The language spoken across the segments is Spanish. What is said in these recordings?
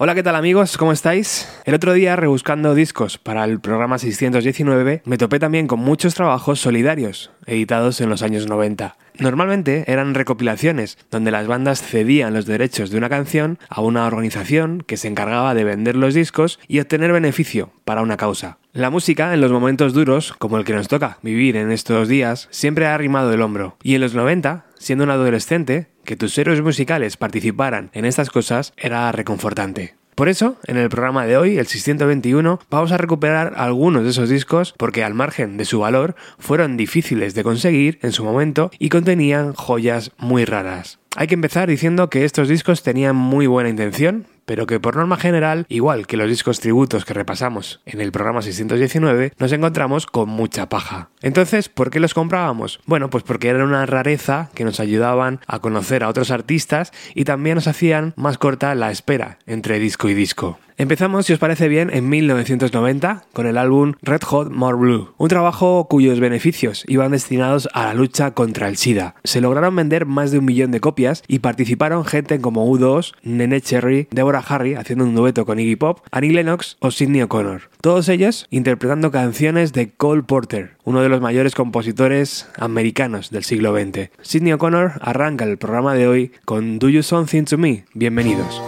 Hola, ¿qué tal amigos? ¿Cómo estáis? El otro día, rebuscando discos para el programa 619, me topé también con muchos trabajos solidarios, editados en los años 90. Normalmente eran recopilaciones, donde las bandas cedían los derechos de una canción a una organización que se encargaba de vender los discos y obtener beneficio para una causa. La música, en los momentos duros, como el que nos toca vivir en estos días, siempre ha arrimado el hombro. Y en los 90, siendo un adolescente, que tus héroes musicales participaran en estas cosas era reconfortante. Por eso, en el programa de hoy, el 621, vamos a recuperar algunos de esos discos porque al margen de su valor fueron difíciles de conseguir en su momento y contenían joyas muy raras. Hay que empezar diciendo que estos discos tenían muy buena intención, pero que por norma general, igual que los discos tributos que repasamos en el programa 619, nos encontramos con mucha paja. Entonces, ¿por qué los comprábamos? Bueno, pues porque eran una rareza que nos ayudaban a conocer a otros artistas y también nos hacían más corta la espera entre disco y disco. Empezamos, si os parece bien, en 1990 con el álbum Red Hot More Blue, un trabajo cuyos beneficios iban destinados a la lucha contra el SIDA. Se lograron vender más de un millón de copias y participaron gente como U2, Nene Cherry, Deborah Harry haciendo un dueto con Iggy Pop, Annie Lennox o Sidney O'Connor. Todos ellos interpretando canciones de Cole Porter, uno de los mayores compositores americanos del siglo XX. Sidney O'Connor arranca el programa de hoy con Do You Something to Me. Bienvenidos.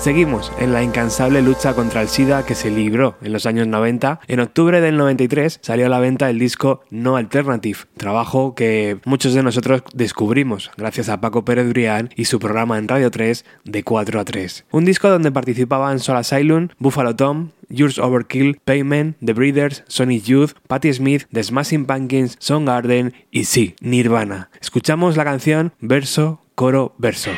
Seguimos en la incansable lucha contra el SIDA que se libró en los años 90. En octubre del 93 salió a la venta el disco No Alternative, trabajo que muchos de nosotros descubrimos gracias a Paco Pérez Brián y su programa en Radio 3 de 4 a 3. Un disco donde participaban Soul Asylum, Buffalo Tom, Yours Overkill, Payment, The Breeders, Sonic Youth, Patti Smith, The Smashing Pumpkins, Garden y sí, Nirvana. Escuchamos la canción verso, coro, verso.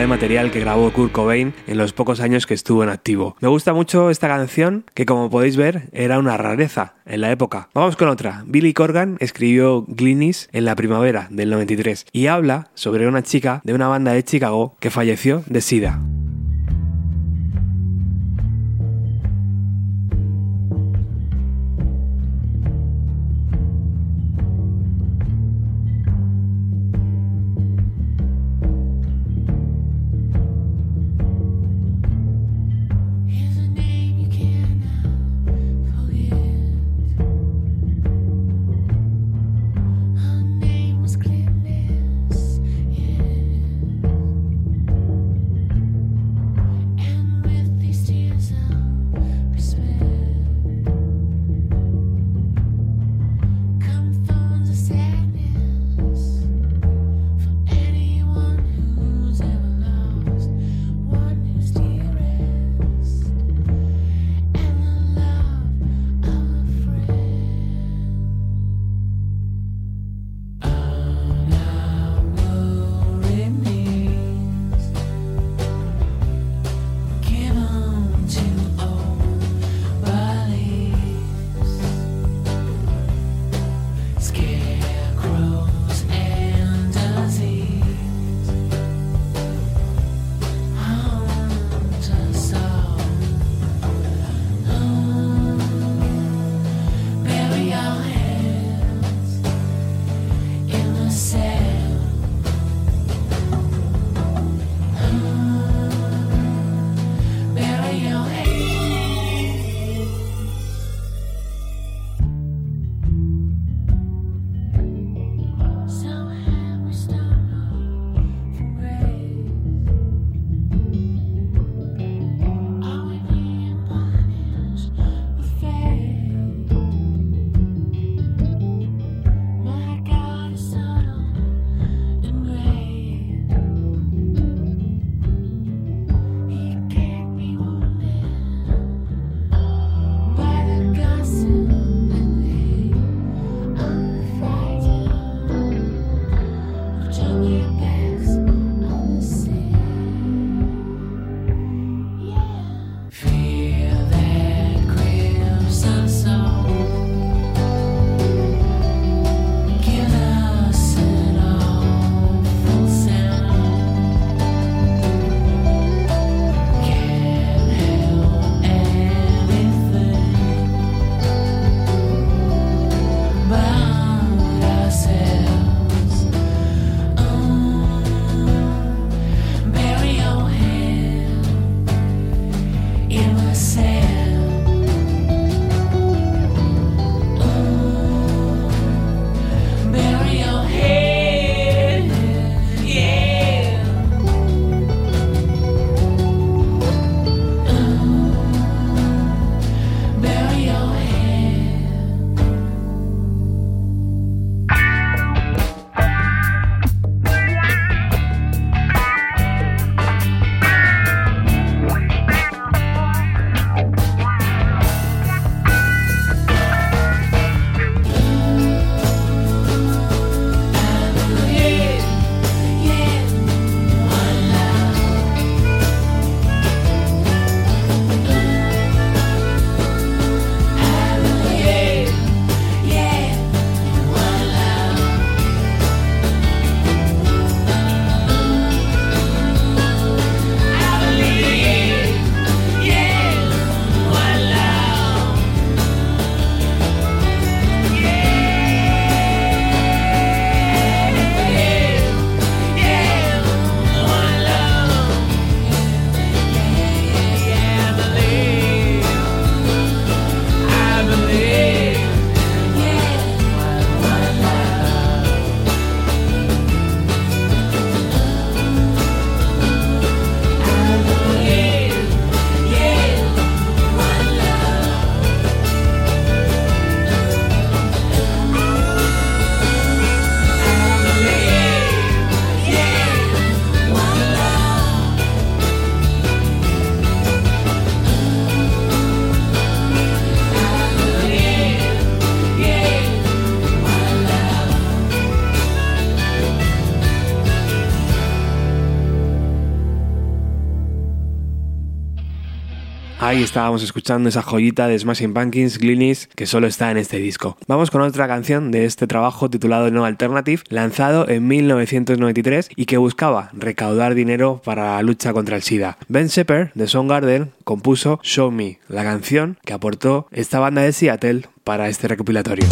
De material que grabó Kurt Cobain en los pocos años que estuvo en activo. Me gusta mucho esta canción, que como podéis ver era una rareza en la época. Vamos con otra. Billy Corgan escribió Gleanies en la primavera del 93 y habla sobre una chica de una banda de Chicago que falleció de SIDA. Estábamos escuchando esa joyita de Smashing Pumpkins, Gleanies, que solo está en este disco. Vamos con otra canción de este trabajo titulado No Alternative, lanzado en 1993 y que buscaba recaudar dinero para la lucha contra el SIDA. Ben Shepard, de Soundgarden, compuso Show Me, la canción que aportó esta banda de Seattle para este recopilatorio.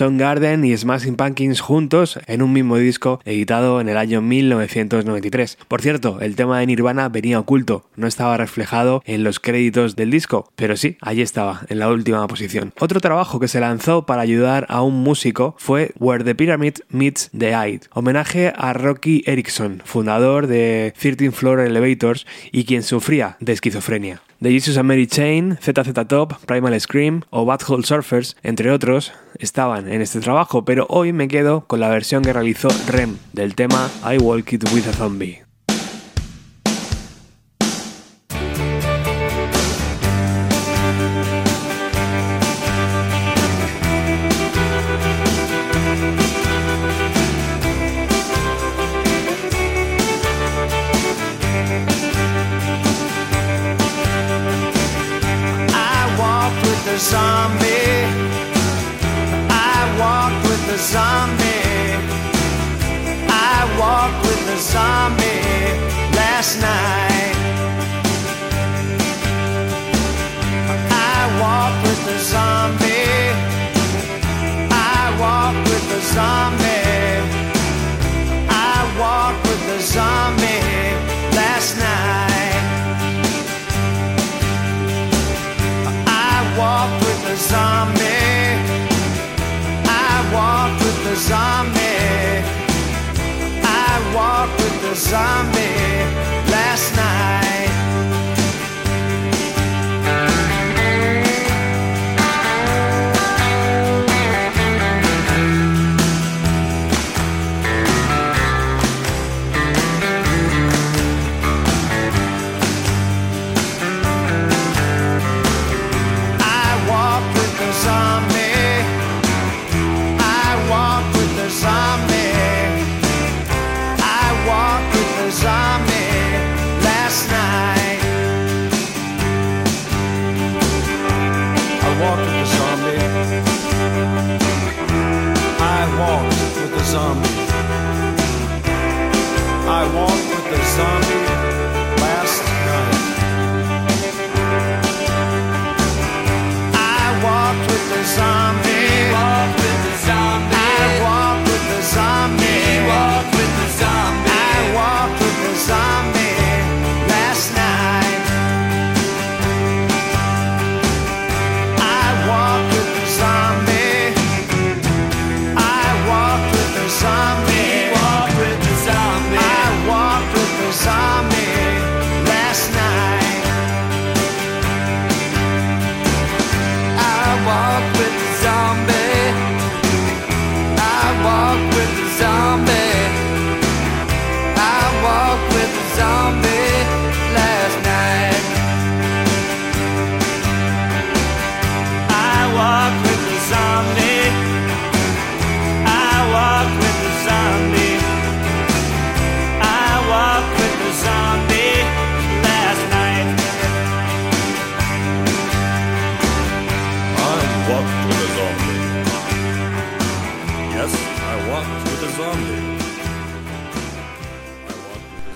Son Garden y Smashing Pumpkins juntos en un mismo disco editado en el año 1993. Por cierto, el tema de Nirvana venía oculto, no estaba reflejado en los créditos del disco, pero sí, allí estaba, en la última posición. Otro trabajo que se lanzó para ayudar a un músico fue Where the Pyramid Meets the Eye, homenaje a Rocky Erickson, fundador de 13 Floor Elevators y quien sufría de esquizofrenia. The Jesus and Mary Chain, ZZ Top, Primal Scream o Hole Surfers, entre otros, estaban en este trabajo, pero hoy me quedo con la versión que realizó Rem del tema I Walk It With a Zombie.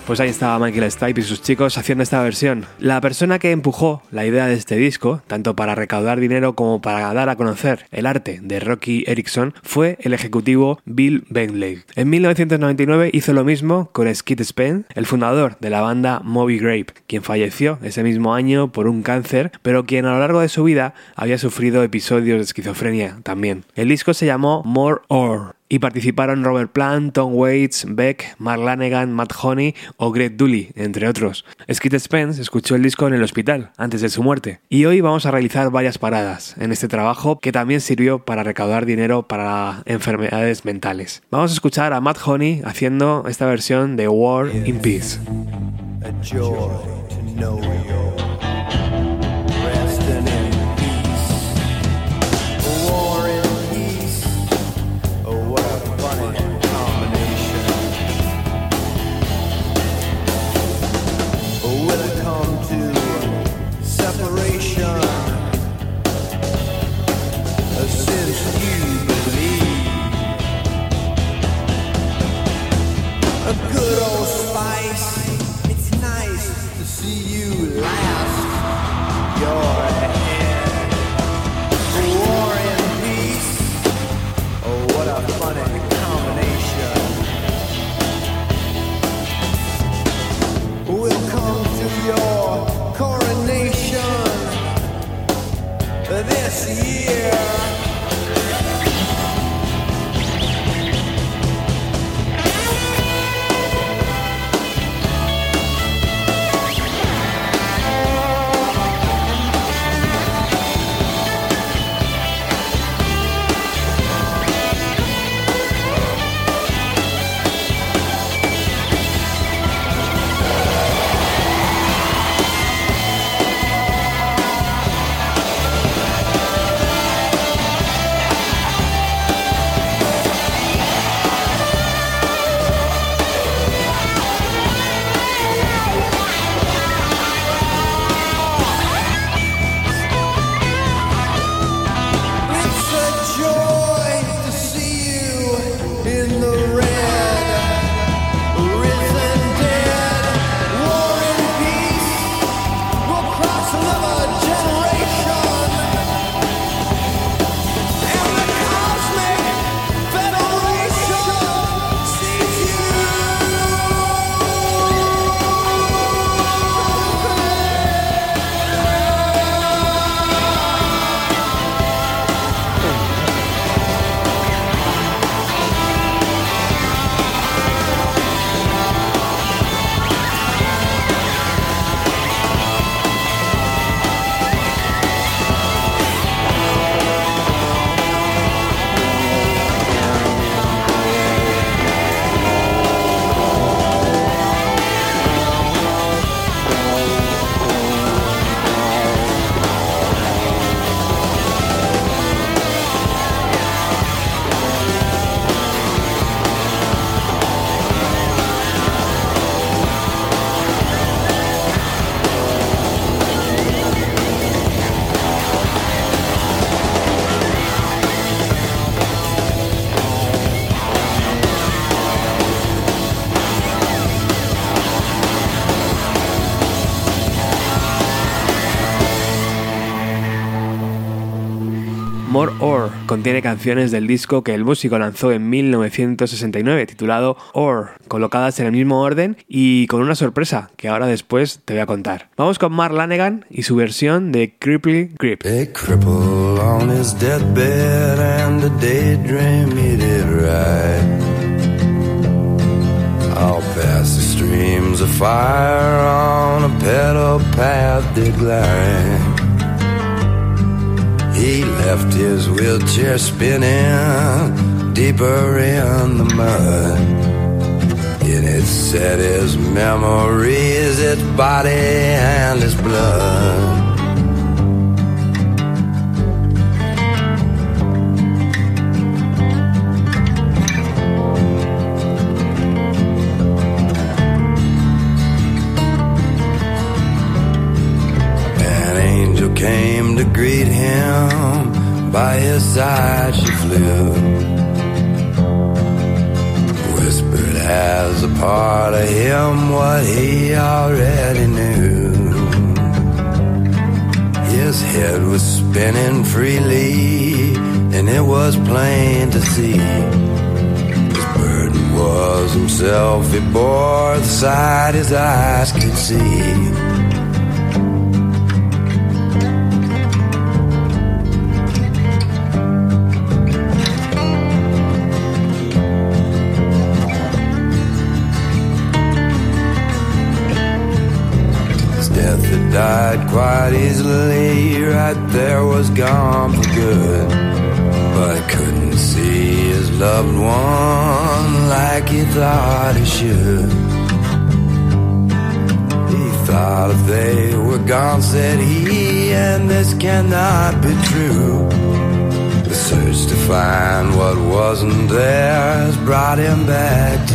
Pues ahí estaba Michael Stipe y sus chicos haciendo esta versión. La persona que empujó la idea de este disco, tanto para recaudar dinero como para dar a conocer el arte de Rocky Erickson, fue el ejecutivo Bill Bentley. En 1999 hizo lo mismo con Skid Spence, el fundador de la banda Moby Grape, quien falleció ese mismo año por un cáncer, pero quien a lo largo de su vida había sufrido episodios de esquizofrenia también. El disco se llamó More Or y participaron Robert Plant, Tom Waits, Beck, Mark Lanegan, Matt Honey o Greg Dooley, entre otros. Skid Spence escuchó el disco en el hospital antes de su muerte y hoy vamos a realizar varias paradas en este trabajo que también sirvió para recaudar dinero para enfermedades mentales. Vamos a escuchar a Matt Honey haciendo esta versión de War in Peace. Contiene canciones del disco que el músico lanzó en 1969 titulado Or, colocadas en el mismo orden y con una sorpresa que ahora después te voy a contar. Vamos con Mark Lanegan y su versión de Cripply Grip. streams of fire on a pedal path He left his wheelchair spinning deeper in the mud. In its set his memories, its body and its blood. Came to greet him. By his side she flew. Whispered as a part of him what he already knew. His head was spinning freely, and it was plain to see. His burden was himself, he bore the sight his eyes could see. Quite easily, right there was gone for good. But couldn't see his loved one like he thought he should. He thought if they were gone, said he, and this cannot be true. The search to find what wasn't there has brought him back to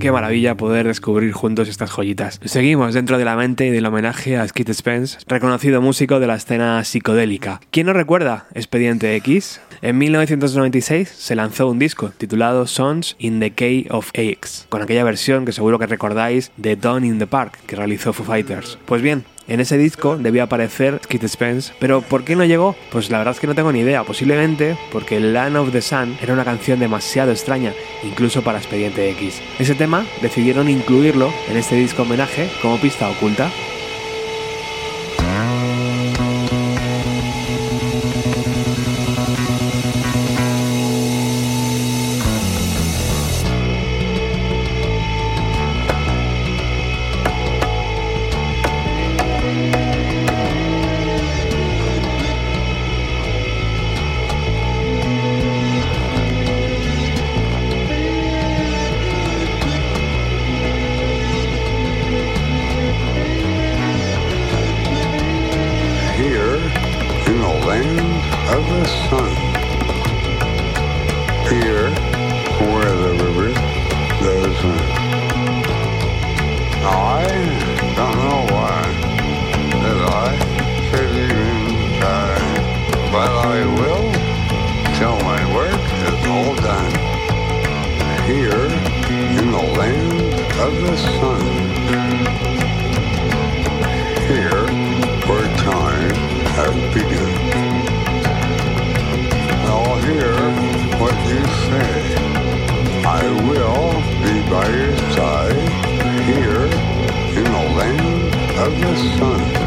Qué maravilla poder descubrir juntos estas joyitas. Seguimos dentro de la mente y del homenaje a Skid Spence, reconocido músico de la escena psicodélica. ¿Quién no recuerda Expediente X? En 1996 se lanzó un disco titulado Songs in the Key of X, con aquella versión que seguro que recordáis de Dawn in the Park que realizó Foo Fighters. Pues bien, en ese disco debía aparecer Skid Spence, pero ¿por qué no llegó? Pues la verdad es que no tengo ni idea, posiblemente porque Land of the Sun era una canción demasiado extraña, incluso para Expediente X. Ese tema decidieron incluirlo en este disco homenaje como pista oculta. of the sun. Here where the rivers, those men. I don't know why that I should even try, but I will till my work is all done. Here in the land of the sun. Here where time has begun hear what you say. I will be by your side here in the land of the sun.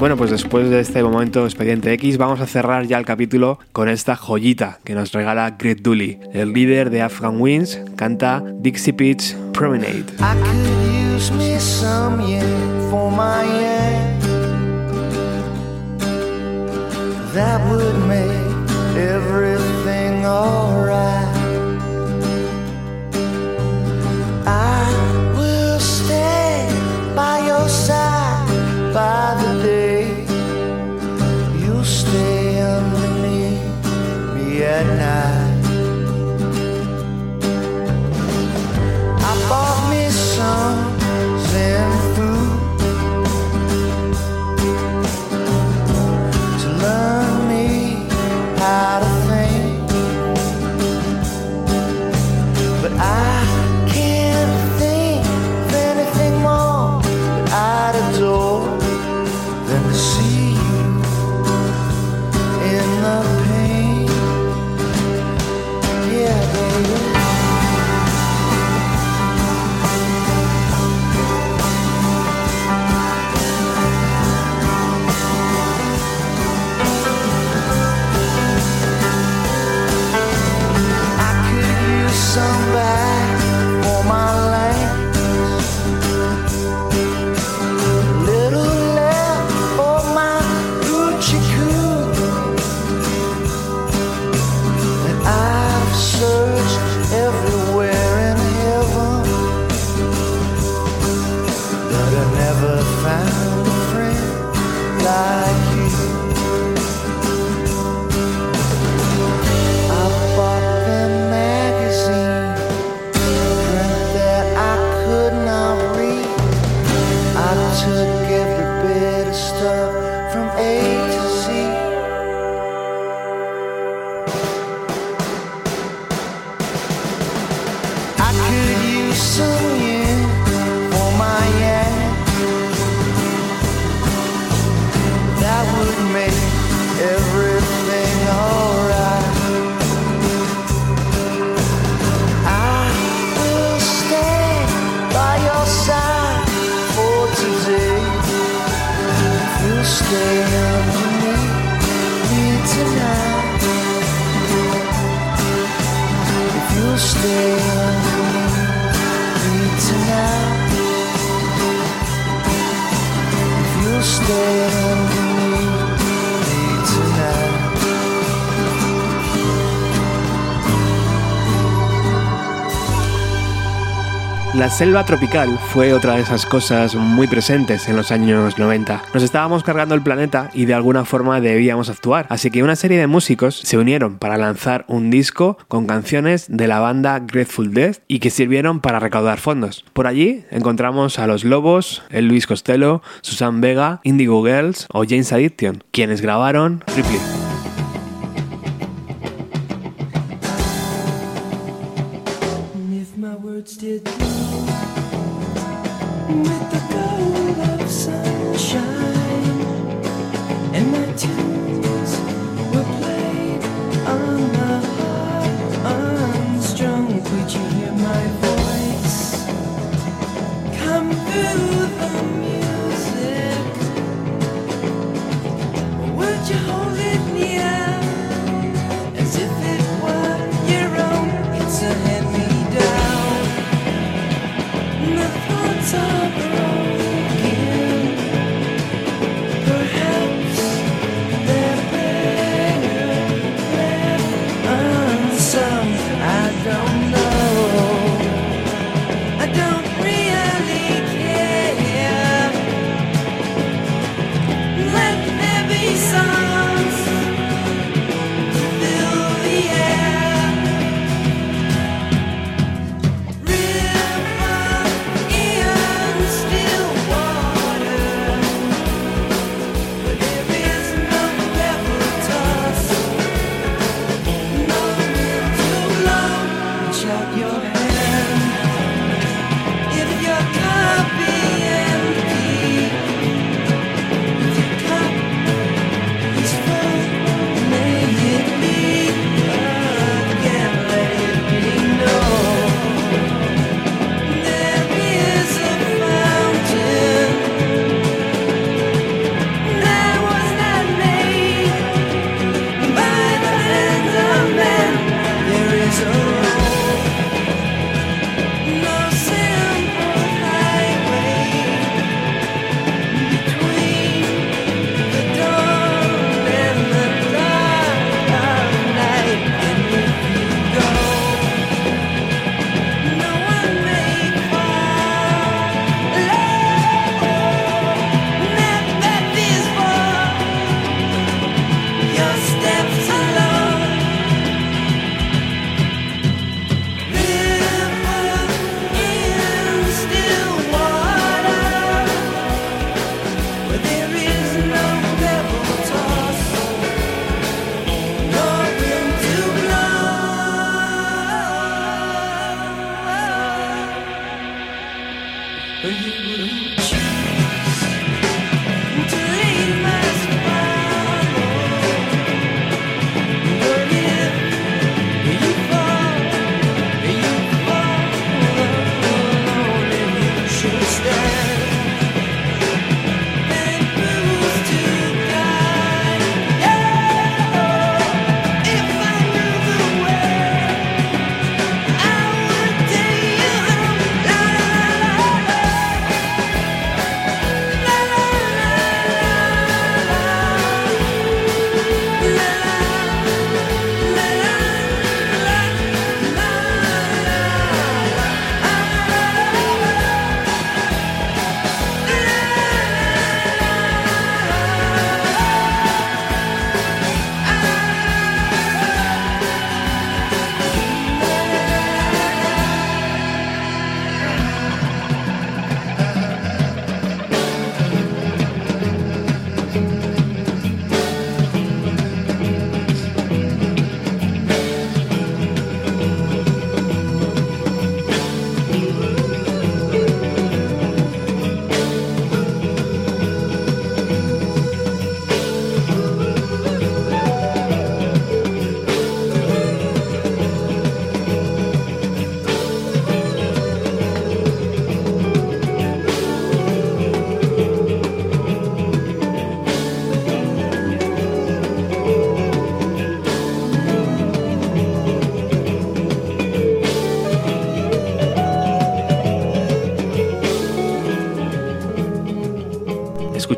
Bueno, pues después de este momento Expediente X, vamos a cerrar ya el capítulo con esta joyita que nos regala Greg Dooley. El líder de Afghan Winds canta Dixie Pitch Promenade. Me at La selva tropical fue otra de esas cosas muy presentes en los años 90. Nos estábamos cargando el planeta y de alguna forma debíamos actuar, así que una serie de músicos se unieron para lanzar un disco con canciones de la banda Grateful Dead y que sirvieron para recaudar fondos. Por allí encontramos a Los Lobos, el Luis Costello, Susan Vega, Indigo Girls o James Addiction, quienes grabaron Ripley.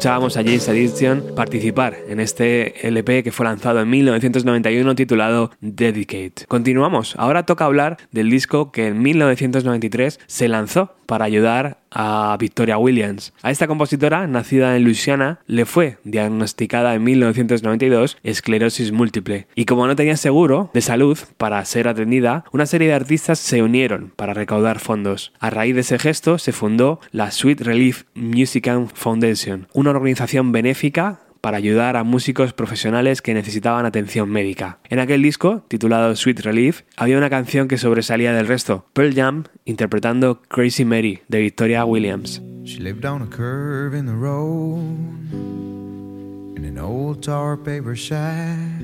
Escuchábamos a James Addiction participar en este LP que fue lanzado en 1991 titulado Dedicate. Continuamos, ahora toca hablar del disco que en 1993 se lanzó para ayudar a Victoria Williams. A esta compositora, nacida en Luisiana, le fue diagnosticada en 1992 esclerosis múltiple. Y como no tenía seguro de salud para ser atendida, una serie de artistas se unieron para recaudar fondos. A raíz de ese gesto se fundó la Sweet Relief Music Foundation, una organización benéfica para ayudar a músicos profesionales que necesitaban atención médica. En aquel disco, titulado Sweet Relief, había una canción que sobresalía del resto, Pearl Jam interpretando Crazy Mary de Victoria Williams. In an old tar paper shack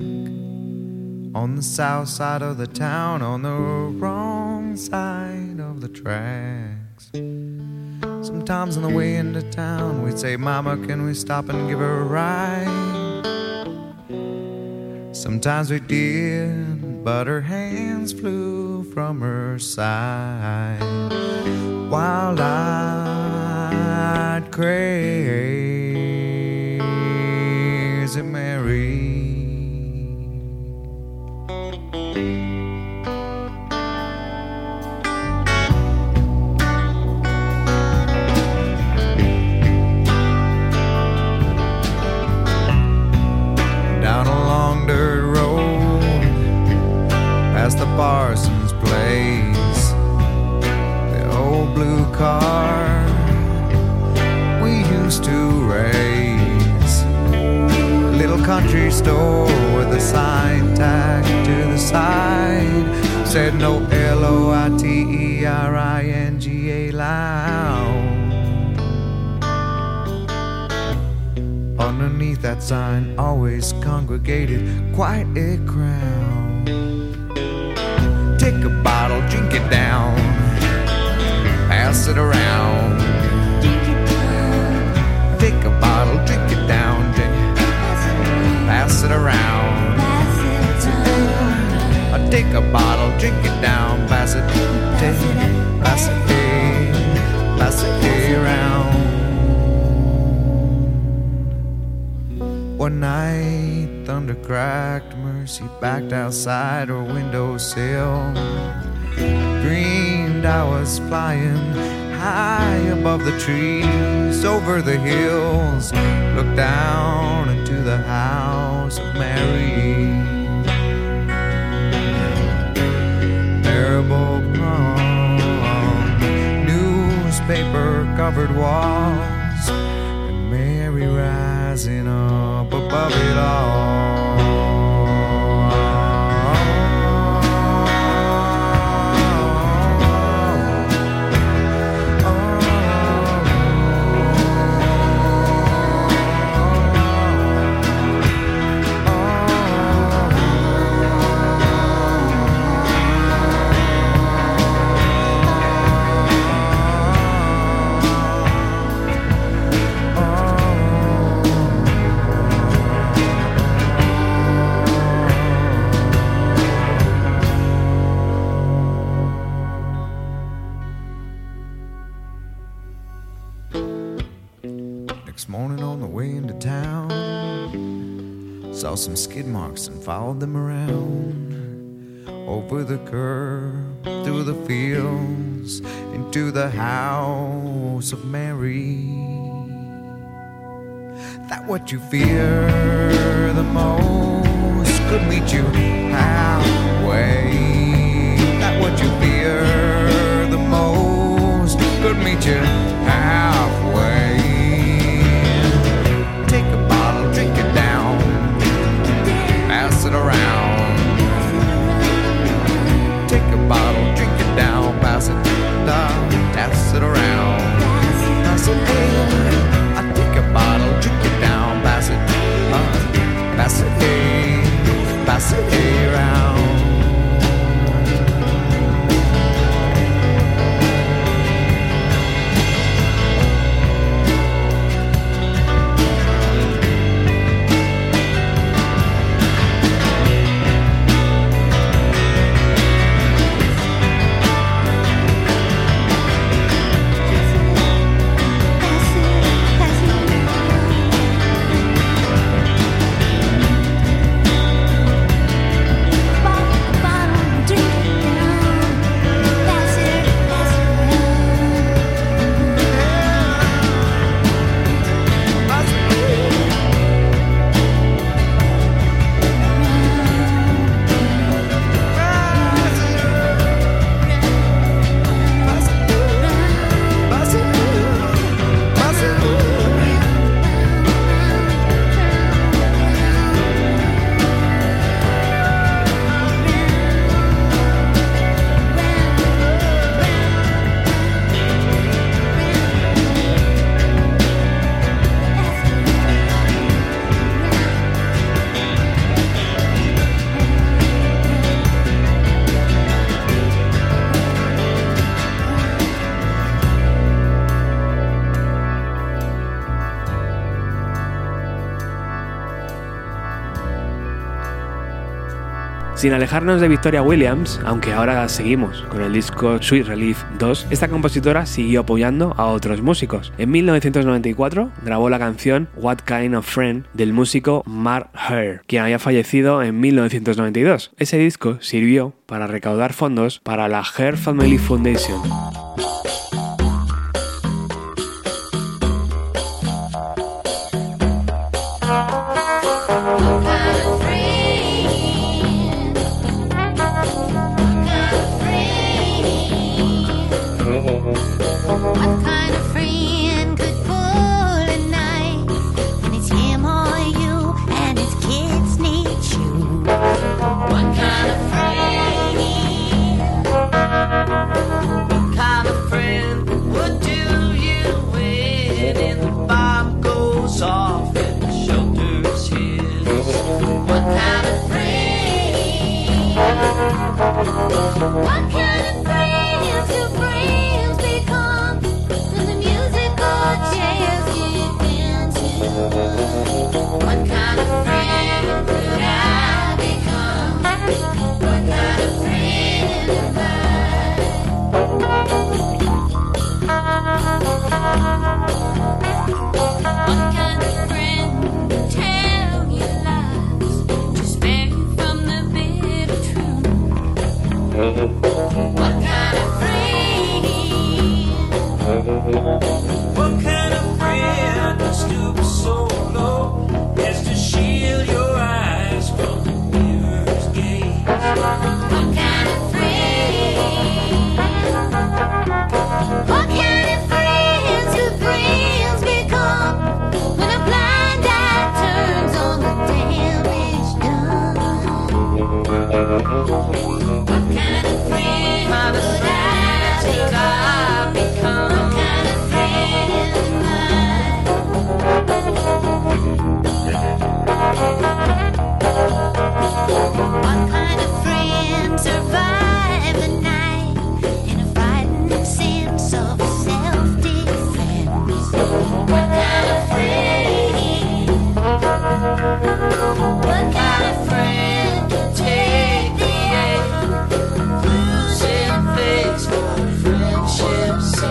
on the south side of the town, on the wrong side of the tracks. Sometimes on the way into town, we'd say, Mama, can we stop and give her a ride? Sometimes we did, but her hands flew from her side. Wild eyed, crazy parson's place. The old blue car we used to race. Little country store with a sign tacked to the side said no L O I T E R I N G A lounge. Underneath that sign, always congregated quite a crowd. Take a bottle, drink it down, pass it around. Take a bottle, drink it down, drink, pass it around. I take a bottle, drink it down, pass it, take, pass it, eh, pass it around. One night, thunder cracked, Mercy backed outside her windowsill. Dreamed I was flying high above the trees, over the hills. Looked down into the house of Mary. Marble palm, newspaper covered walls, and Mary rising up above it Next some skid marks and followed them around. Over the curb, through the fields, into the house of Mary. That what you fear the most could meet you halfway. That what you fear the most could meet you halfway. It around. Take a bottle, drink it down, pass it down, pass it around. Pass it in. I take a bottle, drink it down, pass it, uh, pass it, pass it around. Sin alejarnos de Victoria Williams, aunque ahora seguimos con el disco Sweet Relief 2, esta compositora siguió apoyando a otros músicos. En 1994 grabó la canción What Kind of Friend del músico Mark Hare, quien había fallecido en 1992. Ese disco sirvió para recaudar fondos para la Hare Family Foundation.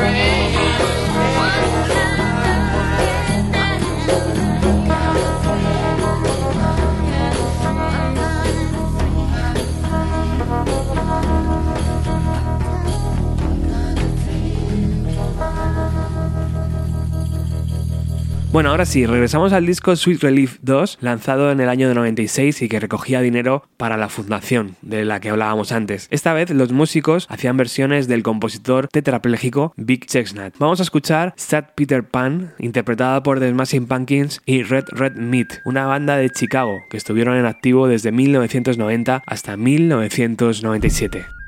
friend. Bueno, ahora sí, regresamos al disco Sweet Relief 2, lanzado en el año de 96 y que recogía dinero para la fundación de la que hablábamos antes. Esta vez los músicos hacían versiones del compositor tetrapléjico Big Chestnut. Vamos a escuchar Sad Peter Pan, interpretada por The Smashing Pumpkins y Red Red Meat, una banda de Chicago que estuvieron en activo desde 1990 hasta 1997.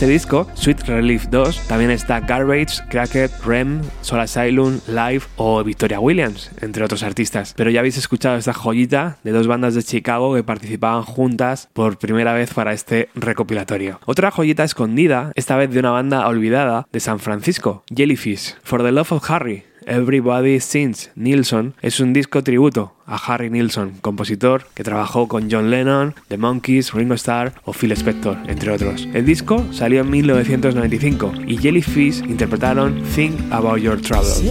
Este disco, Sweet Relief 2, también está Garbage, Cracked, Rem, Soul Asylum, Live o Victoria Williams, entre otros artistas. Pero ya habéis escuchado esta joyita de dos bandas de Chicago que participaban juntas por primera vez para este recopilatorio. Otra joyita escondida, esta vez de una banda olvidada de San Francisco, Jellyfish, For the Love of Harry. Everybody Sings Nilsson es un disco tributo a Harry Nilsson, compositor que trabajó con John Lennon, The Monkees, Ringo Starr o Phil Spector, entre otros. El disco salió en 1995 y Jellyfish interpretaron Think About Your Troubles.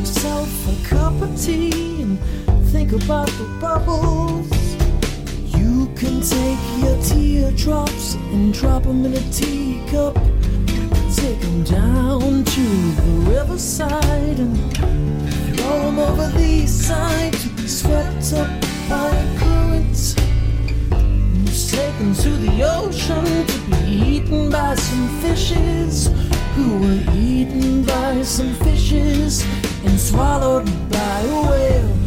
Yourself a cup of tea and think about the bubbles. Can take your teardrops and drop them in a teacup. Take them down to the riverside and throw swallow 'em over the side to be swept up by a current. And was to the ocean to be eaten by some fishes who were eaten by some fishes and swallowed by a whale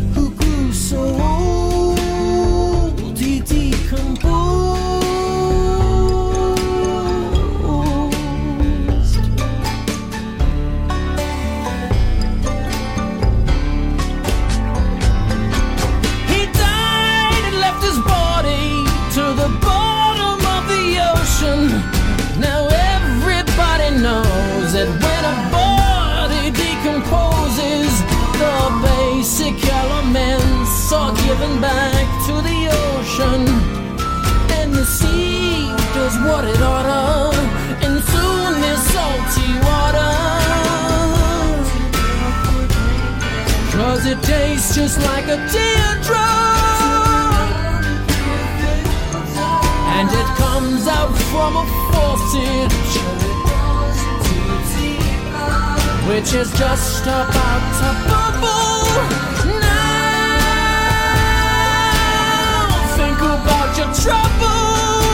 what it oughta, and soon this salty water. Cause it tastes just like a teardrop. And it comes out from a faucet Which is just about to bubble. Now think about your troubles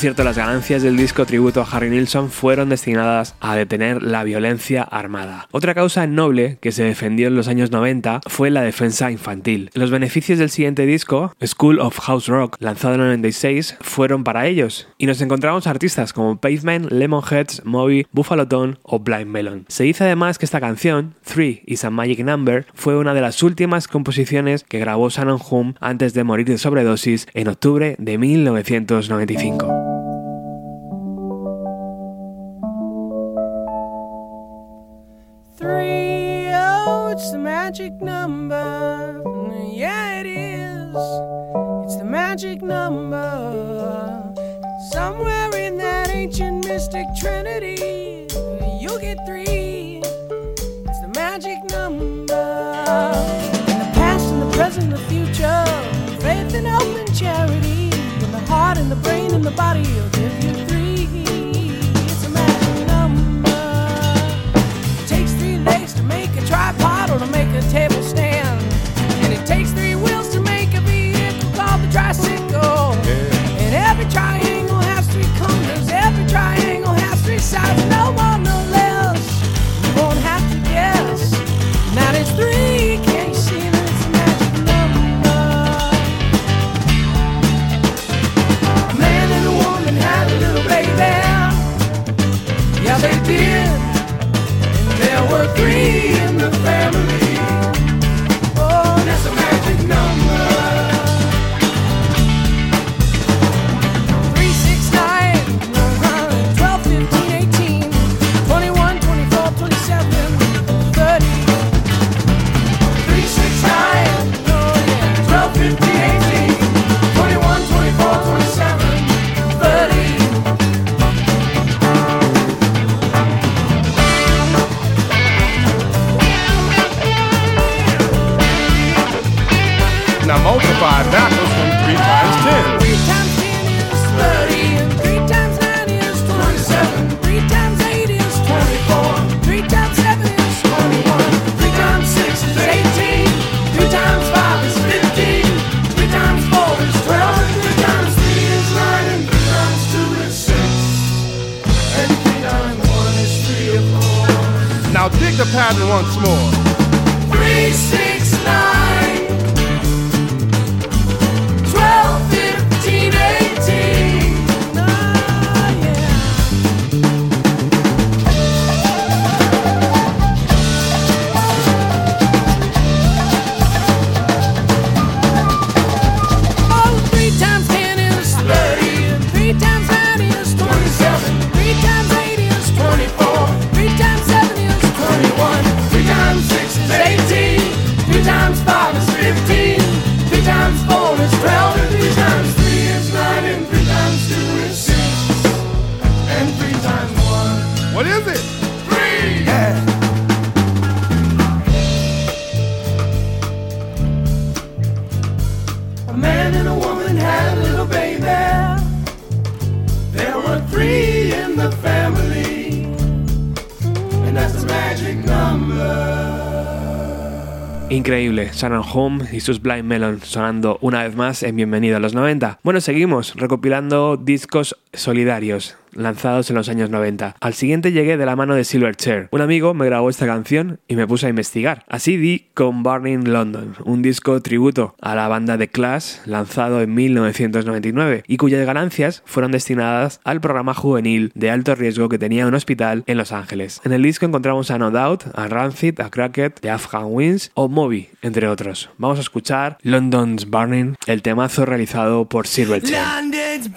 cierto, las ganancias del disco tributo a Harry Nilsson fueron destinadas a detener la violencia armada. Otra causa noble que se defendió en los años 90 fue la defensa infantil. Los beneficios del siguiente disco, School of House Rock, lanzado en el 96, fueron para ellos, y nos encontramos artistas como Pavement, Lemonheads, Moby, Buffalo Tone o Blind Melon. Se dice además que esta canción, Three is a Magic Number, fue una de las últimas composiciones que grabó Shannon Hume antes de morir de sobredosis en octubre de 1995. Magic number. Yeah, it is. It's the magic number. Somewhere in that ancient mystic trinity, you'll get three. It's the magic number. In the past and the present the future, faith and hope and charity. In the heart and the brain and the body, will give Yeah, they did. There were three Increíble, Shannon Home y sus Blind Melon sonando una vez más en Bienvenido a los 90. Bueno, seguimos recopilando discos solidarios lanzados en los años 90. Al siguiente llegué de la mano de Silverchair. Un amigo me grabó esta canción y me puse a investigar. Así di con Burning London, un disco tributo a la banda The Clash lanzado en 1999 y cuyas ganancias fueron destinadas al programa juvenil de alto riesgo que tenía un hospital en Los Ángeles. En el disco encontramos a No Doubt, a Rancid, a Cracked, The Afghan Winds o Moby, entre otros. Vamos a escuchar London's Burning, el temazo realizado por Silverchair. London's.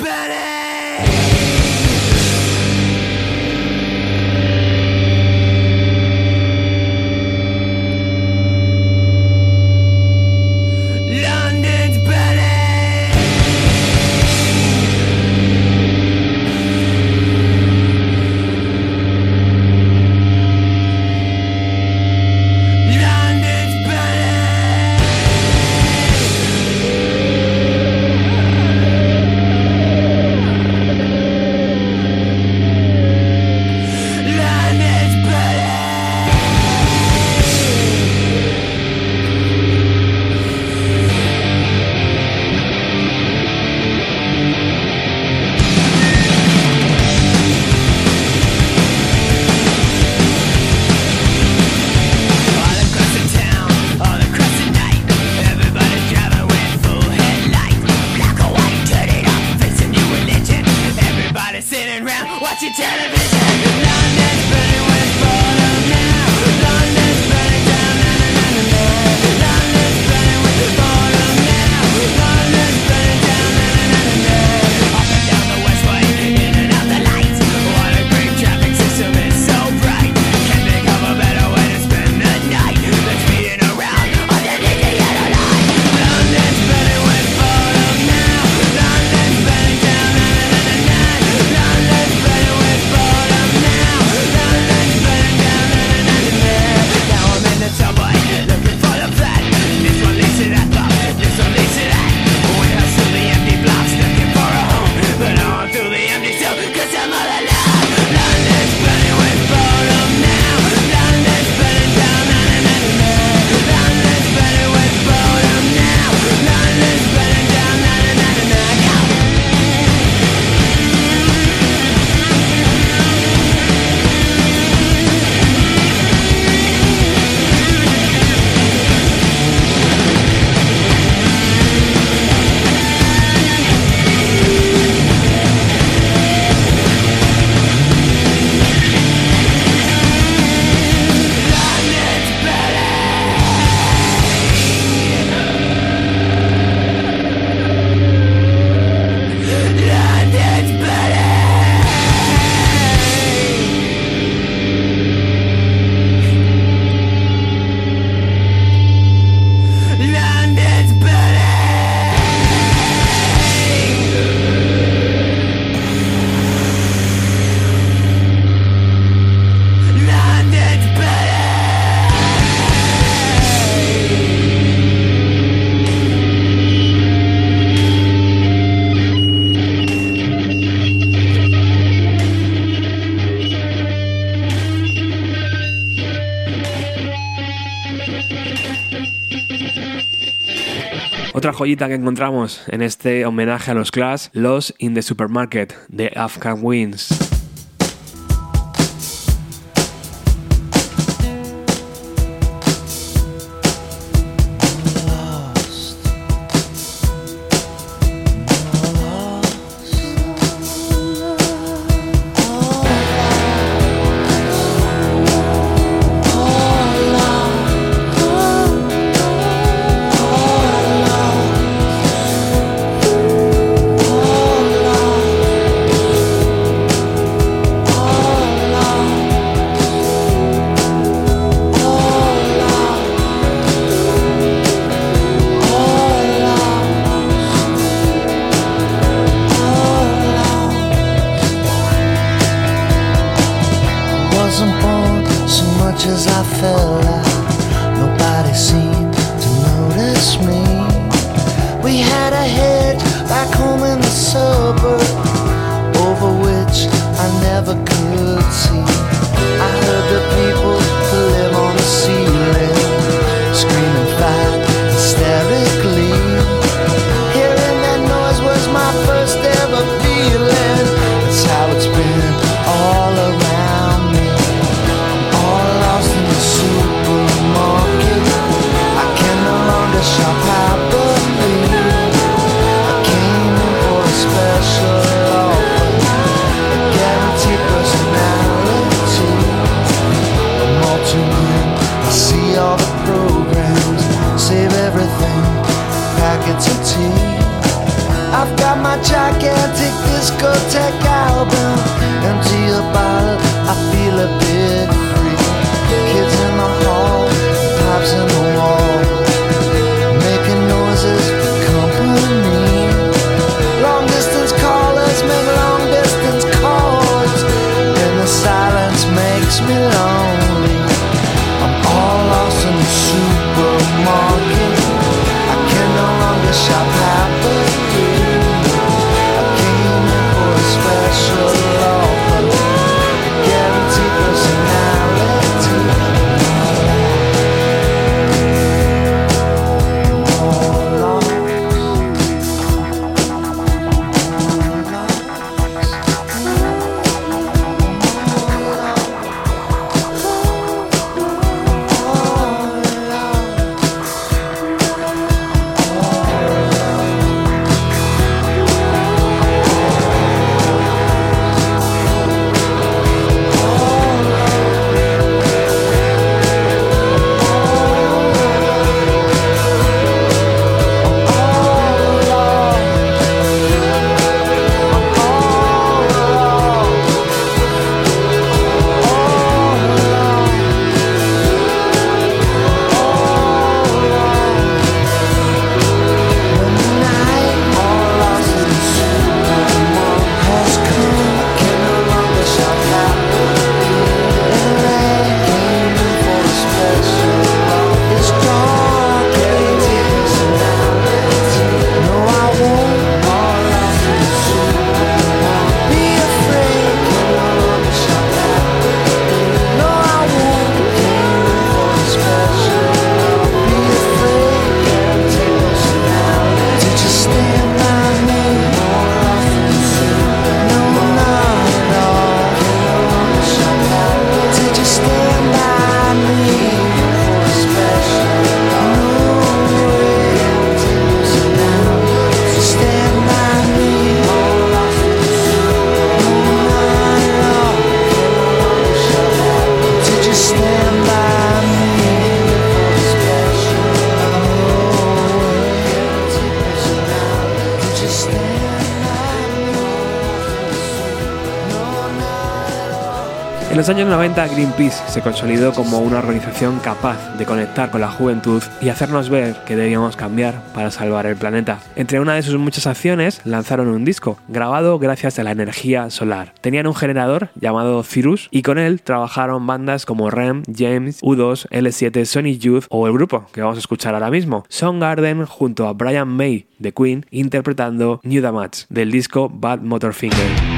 Joyita que encontramos en este homenaje a los Clash, Los in the Supermarket de Afghan Winds. años 90 Greenpeace se consolidó como una organización capaz de conectar con la juventud y hacernos ver que debíamos cambiar para salvar el planeta. Entre una de sus muchas acciones lanzaron un disco, grabado gracias a la energía solar. Tenían un generador llamado Cirrus y con él trabajaron bandas como Rem, James, U2, L7, Sonic Youth o el grupo que vamos a escuchar ahora mismo, Soundgarden junto a Brian May de Queen interpretando New Damage del disco Bad Motor Finger.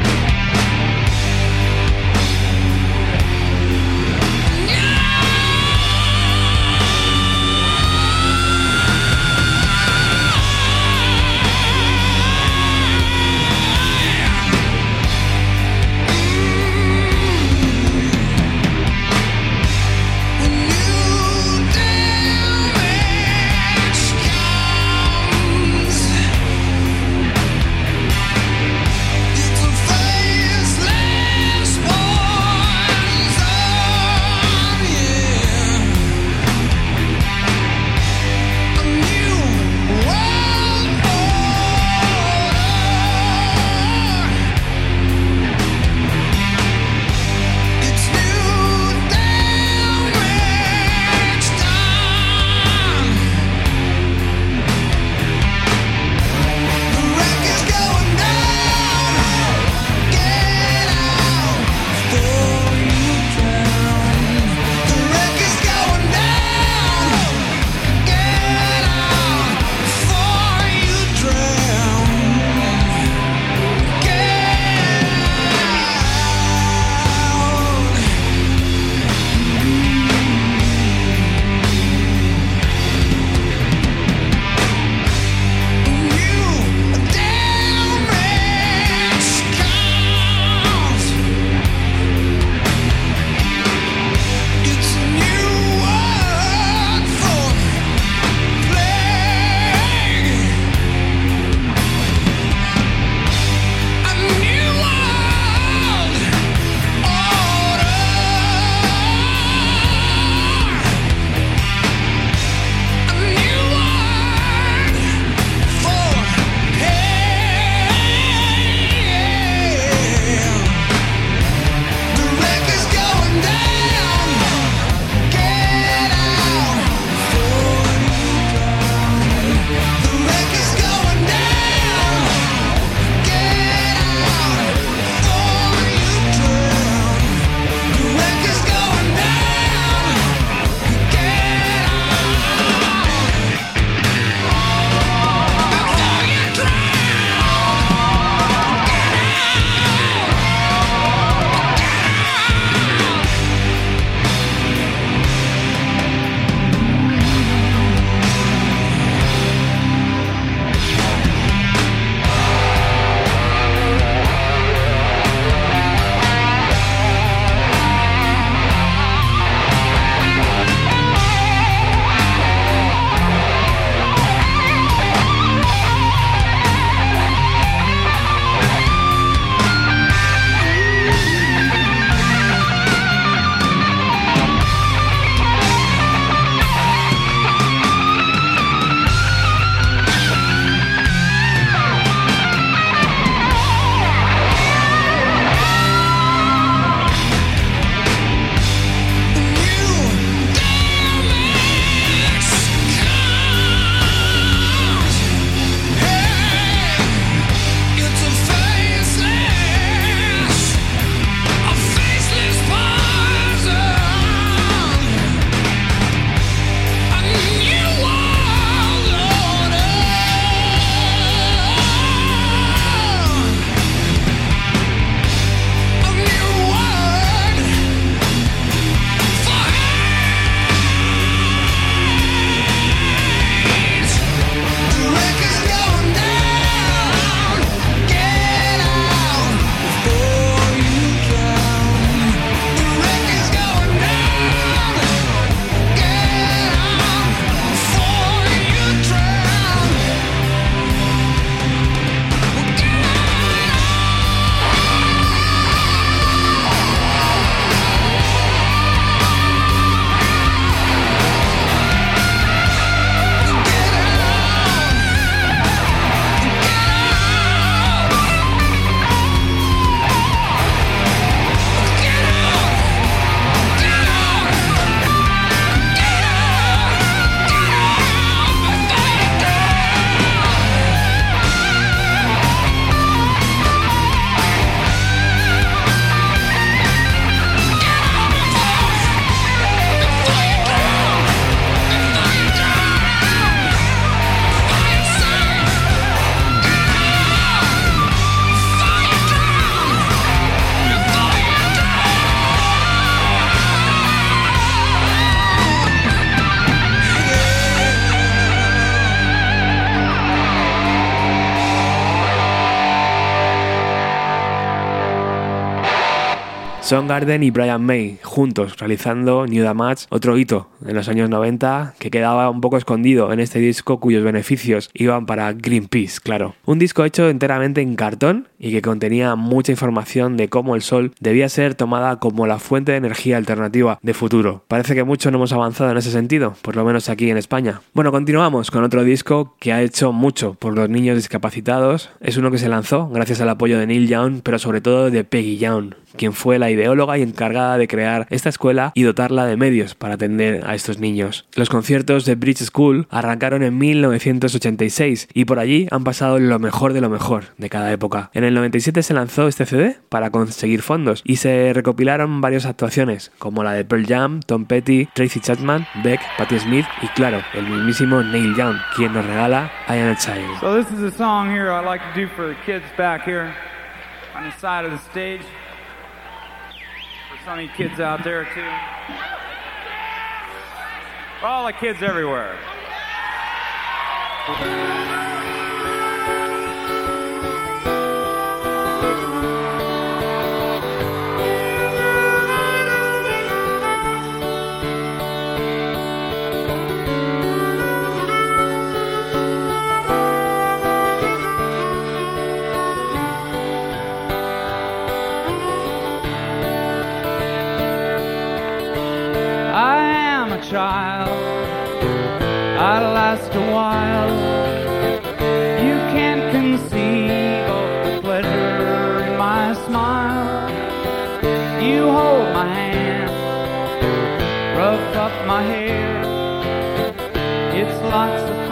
Soundgarden y Brian May juntos realizando New Damage, otro hito en los años 90 que quedaba un poco escondido en este disco cuyos beneficios iban para Greenpeace, claro. Un disco hecho enteramente en cartón y que contenía mucha información de cómo el sol debía ser tomada como la fuente de energía alternativa de futuro. Parece que mucho no hemos avanzado en ese sentido, por lo menos aquí en España. Bueno, continuamos con otro disco que ha hecho mucho por los niños discapacitados. Es uno que se lanzó gracias al apoyo de Neil Young, pero sobre todo de Peggy Young quien fue la ideóloga y encargada de crear esta escuela y dotarla de medios para atender a estos niños. Los conciertos de Bridge School arrancaron en 1986 y por allí han pasado lo mejor de lo mejor de cada época. En el 97 se lanzó este CD para conseguir fondos y se recopilaron varias actuaciones como la de Pearl Jam, Tom Petty, Tracy Chapman, Beck, Patti Smith y claro, el mismísimo Neil Young, quien nos regala I Am a Child. So this is a song here I like to do for the kids back here on the side of the stage. For some kids out there too. For all the kids everywhere. I am a child. I last a while. You can't conceive of the pleasure in my smile. You hold my hand, rough up my hair. It's lots of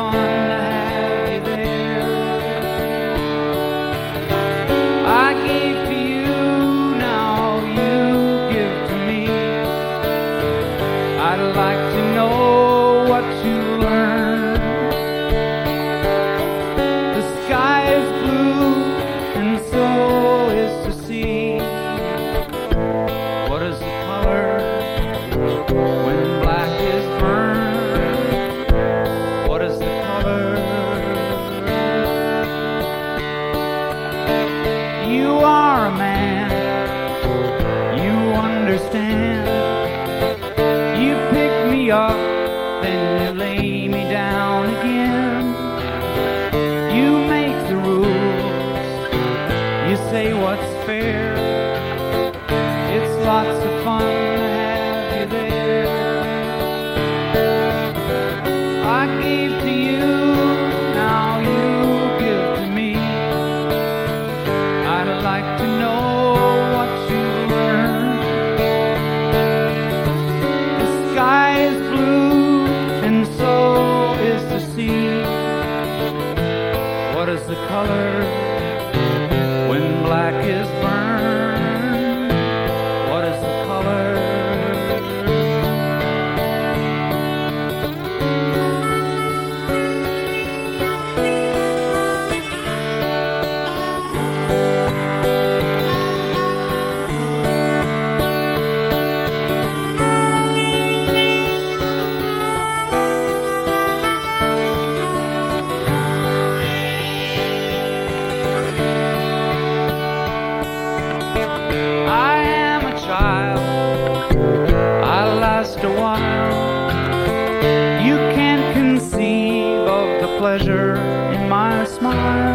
pleasure in my smile.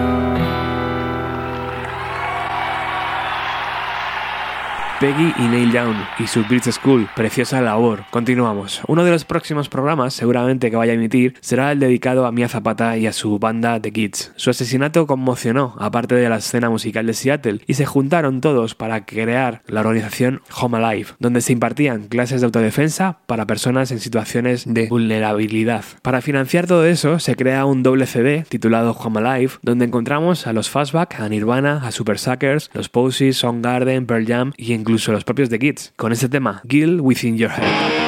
Peggy y Neil Young y su Bridge School, preciosa labor. Continuamos. Uno de los próximos programas, seguramente que vaya a emitir, será el dedicado a Mia Zapata y a su banda The Kids. Su asesinato conmocionó a parte de la escena musical de Seattle y se juntaron todos para crear la organización Home Alive, donde se impartían clases de autodefensa para personas en situaciones de vulnerabilidad. Para financiar todo eso, se crea un doble CD titulado Home Alive, donde encontramos a los Fastback, a Nirvana, a Super Suckers, los Posies, Soundgarden, Pearl Jam y incluso los propios The Kids, con este tema, Gill Within Your Head.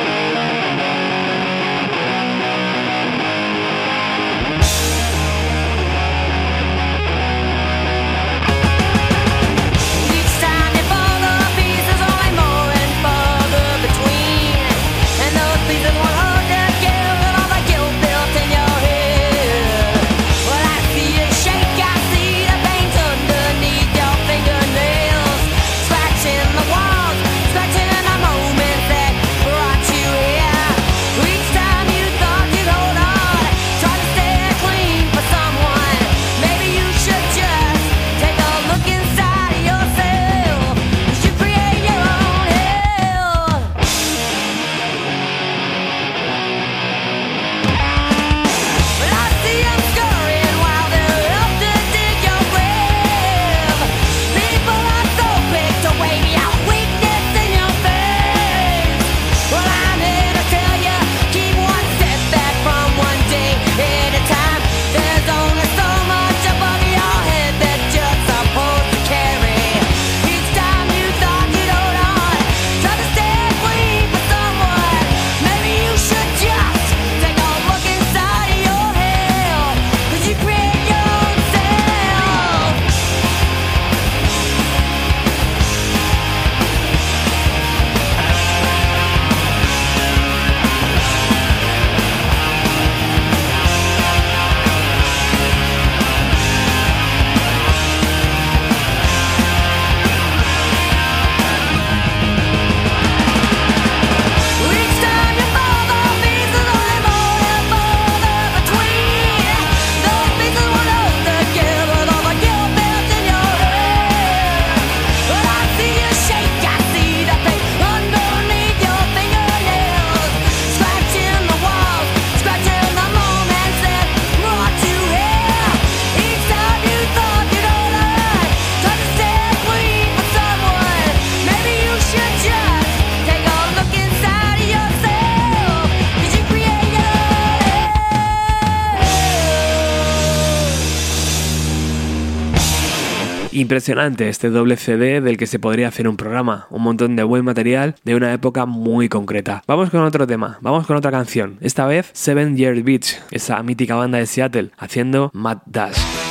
Impresionante este doble CD del que se podría hacer un programa, un montón de buen material de una época muy concreta. Vamos con otro tema, vamos con otra canción, esta vez Seven Year Beach, esa mítica banda de Seattle, haciendo Mad Dash.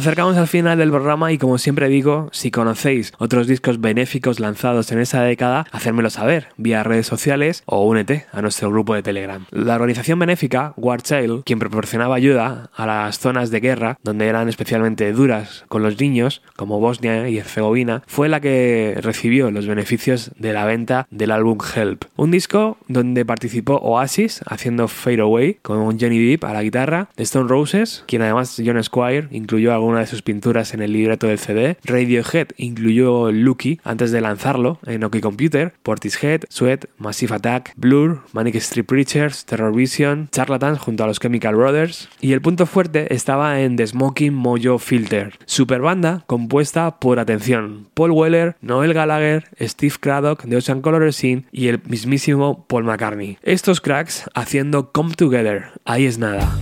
Acercamos al final del programa y como siempre digo, si conocéis otros discos benéficos lanzados en esa década, hacérmelo saber vía redes sociales o únete a nuestro grupo de Telegram. La organización benéfica War Child, quien proporcionaba ayuda a las zonas de guerra donde eran especialmente duras con los niños, como Bosnia y Herzegovina, fue la que recibió los beneficios de la venta del álbum Help, un disco donde participó Oasis haciendo Fade Away con Johnny Depp a la guitarra, Stone Roses, quien además John Squire incluyó alguna de sus pinturas en el libreto del CD, Radiohead incluyó Lucky antes de lanzarlo en OK Computer, Portishead, Sweat, Massive Attack, Blur, Manic Street Preachers, Terror Vision, Charlatans junto a los Chemical Brothers y el punto fuerte estaba en The Smoking Mojo Filter, super banda compuesta por atención, Paul Weller, Noel Gallagher, Steve Craddock de Ocean Color Scene y el mismísimo Paul McCartney. Estos cracks haciendo Come Together, ahí es nada.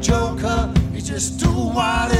Joker. He's just too stars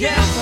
together.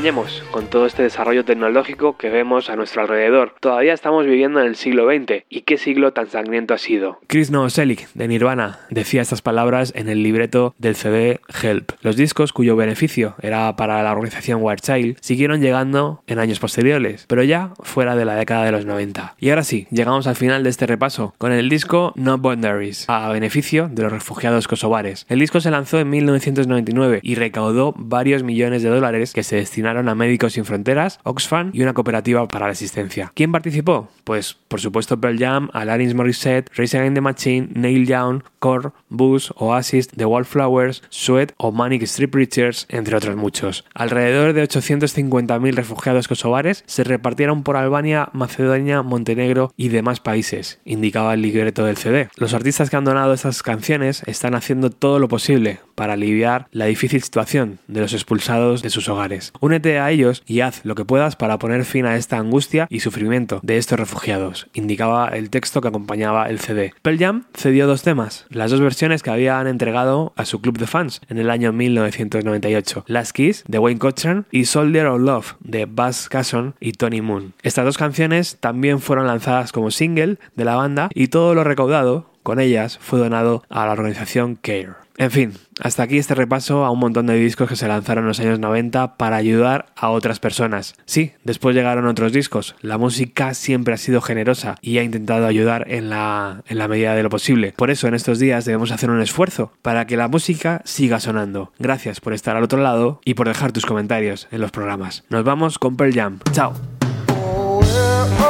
Engañemos con todo este desarrollo tecnológico que vemos a nuestro alrededor. Todavía estamos viviendo en el siglo XX. ¿Y qué siglo tan sangriento ha sido? Chris Novoselic, de Nirvana, decía estas palabras en el libreto del CD Help. Los discos, cuyo beneficio era para la organización Wild Child, siguieron llegando en años posteriores, pero ya fuera de la década de los 90. Y ahora sí, llegamos al final de este repaso, con el disco No Boundaries, a beneficio de los refugiados kosovares. El disco se lanzó en 1999 y recaudó varios millones de dólares que se destinaron a Médicos Sin Fronteras, Oxfam y una cooperativa para la asistencia. ¿Quién participó? Pues, por supuesto, Pearl Jam, Alanis Morissette, Rage Against the Machine, Neil Young, Core, Bush, Oasis, The Wallflowers, Sweat o Manic Street Preachers, entre otros muchos. Alrededor de 850.000 refugiados kosovares se repartieron por Albania, Macedonia, Montenegro y demás países, indicaba el libreto del CD. Los artistas que han donado estas canciones están haciendo todo lo posible para aliviar la difícil situación de los expulsados de sus hogares. Únete a ellos y haz lo que puedas para poner fin a esta angustia y sufrimiento de estos refugiados, indicaba el texto que acompañaba el CD. Pearl Jam cedió dos temas, las dos versiones que habían entregado a su club de fans en el año 1998, Last Kiss de Wayne Cochran y Soldier of Love de Buzz Casson y Tony Moon. Estas dos canciones también fueron lanzadas como single de la banda y todo lo recaudado con ellas fue donado a la organización CARE. En fin, hasta aquí este repaso a un montón de discos que se lanzaron en los años 90 para ayudar a otras personas. Sí, después llegaron otros discos. La música siempre ha sido generosa y ha intentado ayudar en la, en la medida de lo posible. Por eso en estos días debemos hacer un esfuerzo para que la música siga sonando. Gracias por estar al otro lado y por dejar tus comentarios en los programas. Nos vamos con Pearl Jam. Chao. Oh,